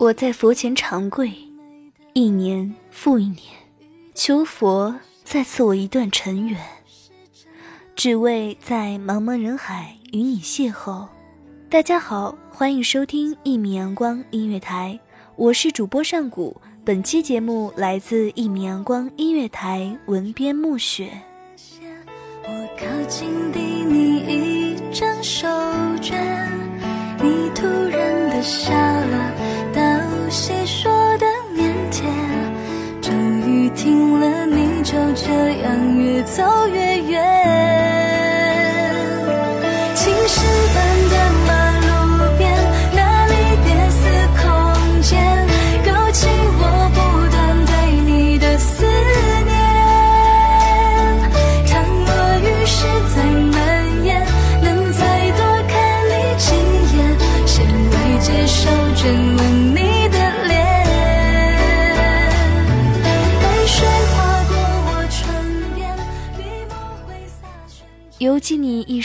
我在佛前长跪，一年复一年，求佛再赐我一段尘缘，只为在茫茫人海与你邂逅。大家好，欢迎收听一米阳光音乐台，我是主播上古。本期节目来自一米阳光音乐台文编暮雪。我靠近递你一张手绢，你突然的笑了，就这样越走越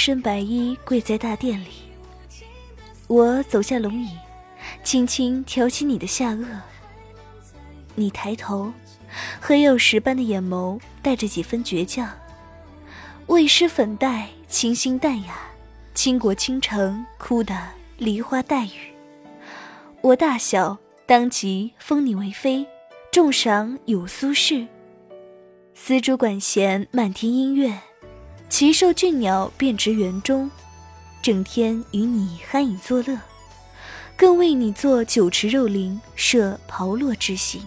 身白衣跪在大殿里，我走下龙椅，轻轻挑起你的下颚。你抬头，黑曜石般的眼眸带着几分倔强。未施粉黛，清新淡雅，倾国倾城，哭得梨花带雨。我大小当即封你为妃，重赏有苏轼。丝竹管弦，漫天音乐。奇兽俊鸟便植园中，整天与你酣饮作乐，更为你做酒池肉林，设炮烙之刑。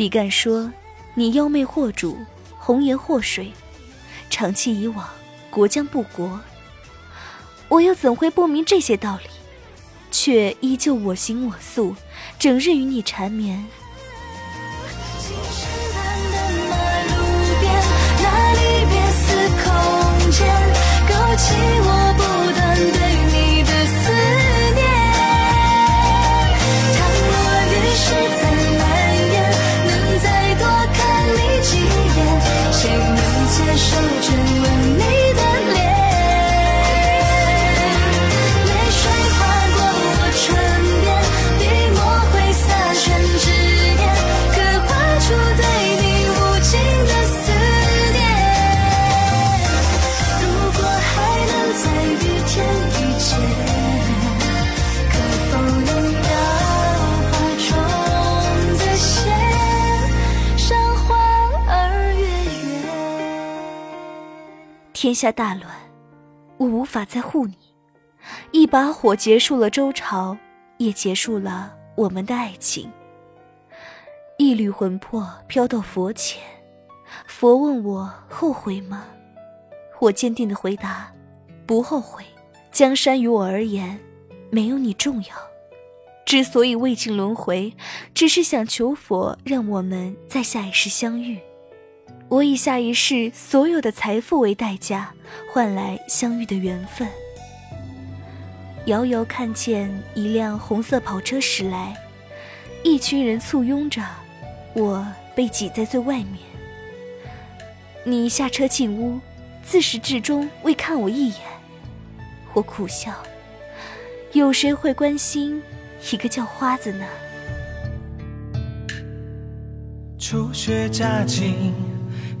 比干说：“你妖媚惑主，红颜祸水，长期以往，国将不国。”我又怎会不明这些道理？却依旧我行我素，整日与你缠绵。勾起我天下大乱，我无法再护你。一把火结束了周朝，也结束了我们的爱情。一缕魂魄飘到佛前，佛问我后悔吗？我坚定的回答：不后悔。江山于我而言，没有你重要。之所以未尽轮回，只是想求佛让我们在下一世相遇。我以下一世所有的财富为代价，换来相遇的缘分。遥遥看见一辆红色跑车驶来，一群人簇拥着，我被挤在最外面。你下车进屋，自始至终未看我一眼。我苦笑，有谁会关心一个叫花子呢？初雪乍晴，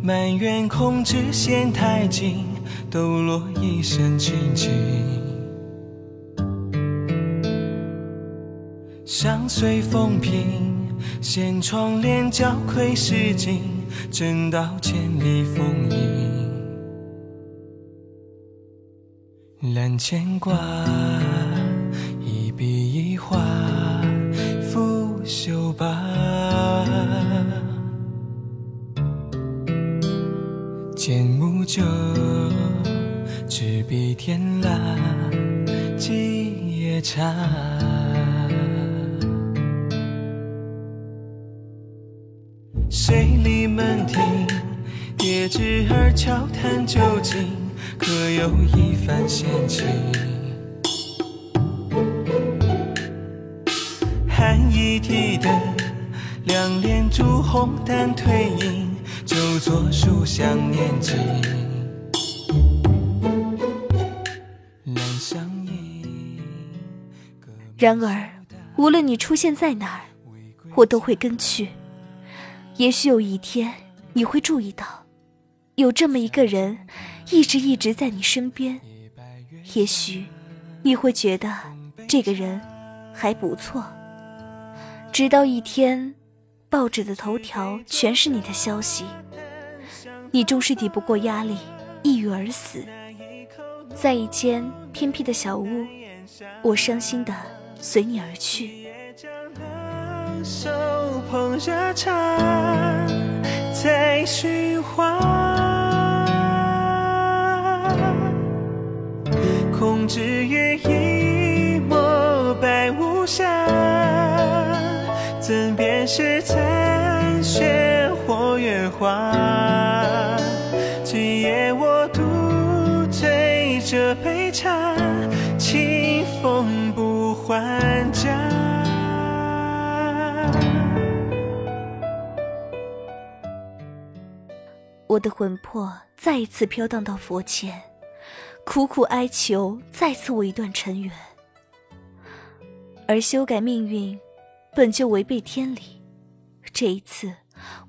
满园空枝嫌太静，抖落一身清静。相随风平，掀窗帘交窥诗经，正道千里风影。揽牵挂，酒，执笔天蜡，几夜茶。水里门庭，叠纸儿悄谈究竟，可有一番闲情？寒衣提灯，两帘烛红淡褪影，作书香念经。兰香映。然而，无论你出现在哪儿，我都会跟去。也许有一天，你会注意到，有这么一个人，一直一直在你身边。也许，你会觉得这个人还不错。直到一天，报纸的头条全是你的消息，你终是抵不过压力，抑郁而死。在一间偏僻的小屋，我伤心的随你而去。手捧热茶，在寻花。空知月一抹白无瑕，怎辨是残雪或月华？清风不还家。我的魂魄再一次飘荡到佛前，苦苦哀求再次我一段尘缘。而修改命运，本就违背天理。这一次，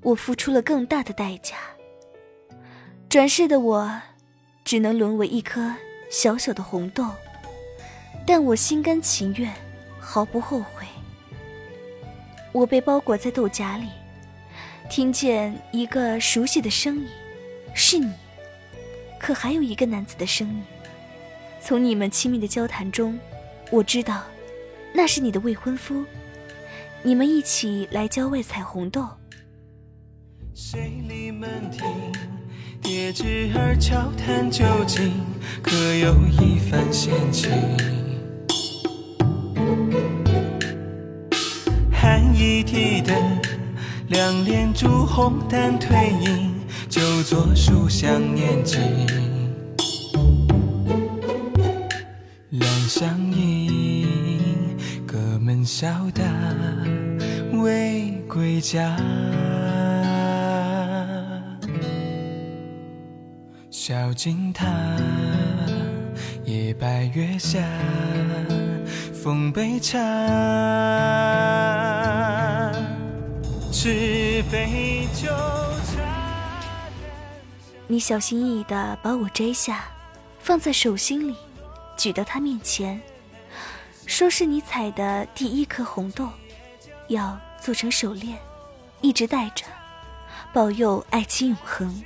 我付出了更大的代价。转世的我，只能沦为一颗小小的红豆，但我心甘情愿，毫不后悔。我被包裹在豆荚里。听见一个熟悉的声音，是你。可还有一个男子的声音。从你们亲密的交谈中，我知道，那是你的未婚夫。你们一起来郊外采红豆。水里门庭，叠纸儿悄谈究竟，可有一番闲情？寒衣提灯，两帘烛红淡褪影，就做书香念经。两相迎，隔门笑答未归家。小径塔，夜白月下，奉杯茶，纸杯酒茶。你小心翼翼地把我摘下，放在手心里，举到他面前，说是你采的第一颗红豆，要做成手链，一直戴着，保佑爱情永恒。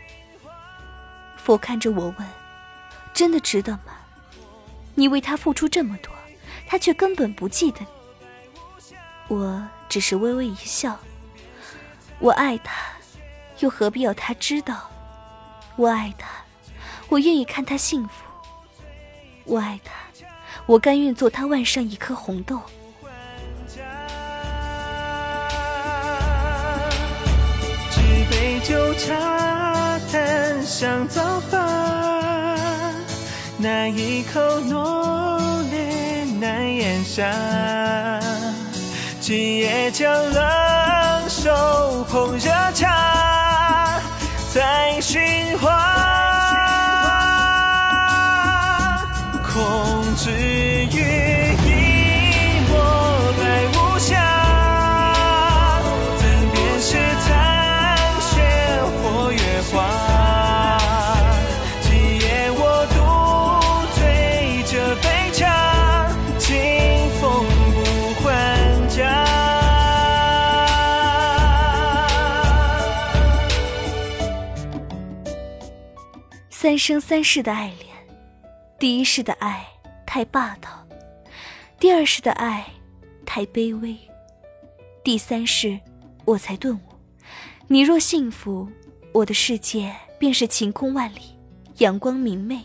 佛看着我问：“真的值得吗？你为他付出这么多，他却根本不记得你。”我只是微微一笑。我爱他，又何必要他知道？我爱他，我愿意看他幸福。我爱他，我甘愿做他腕上一颗红豆。纸杯酒茶，谈香早发，那一口浓烈难咽下，今夜将冷手捧热茶，再寻花。空知雨三生三世的爱恋，第一世的爱太霸道，第二世的爱太卑微，第三世我才顿悟：你若幸福，我的世界便是晴空万里，阳光明媚。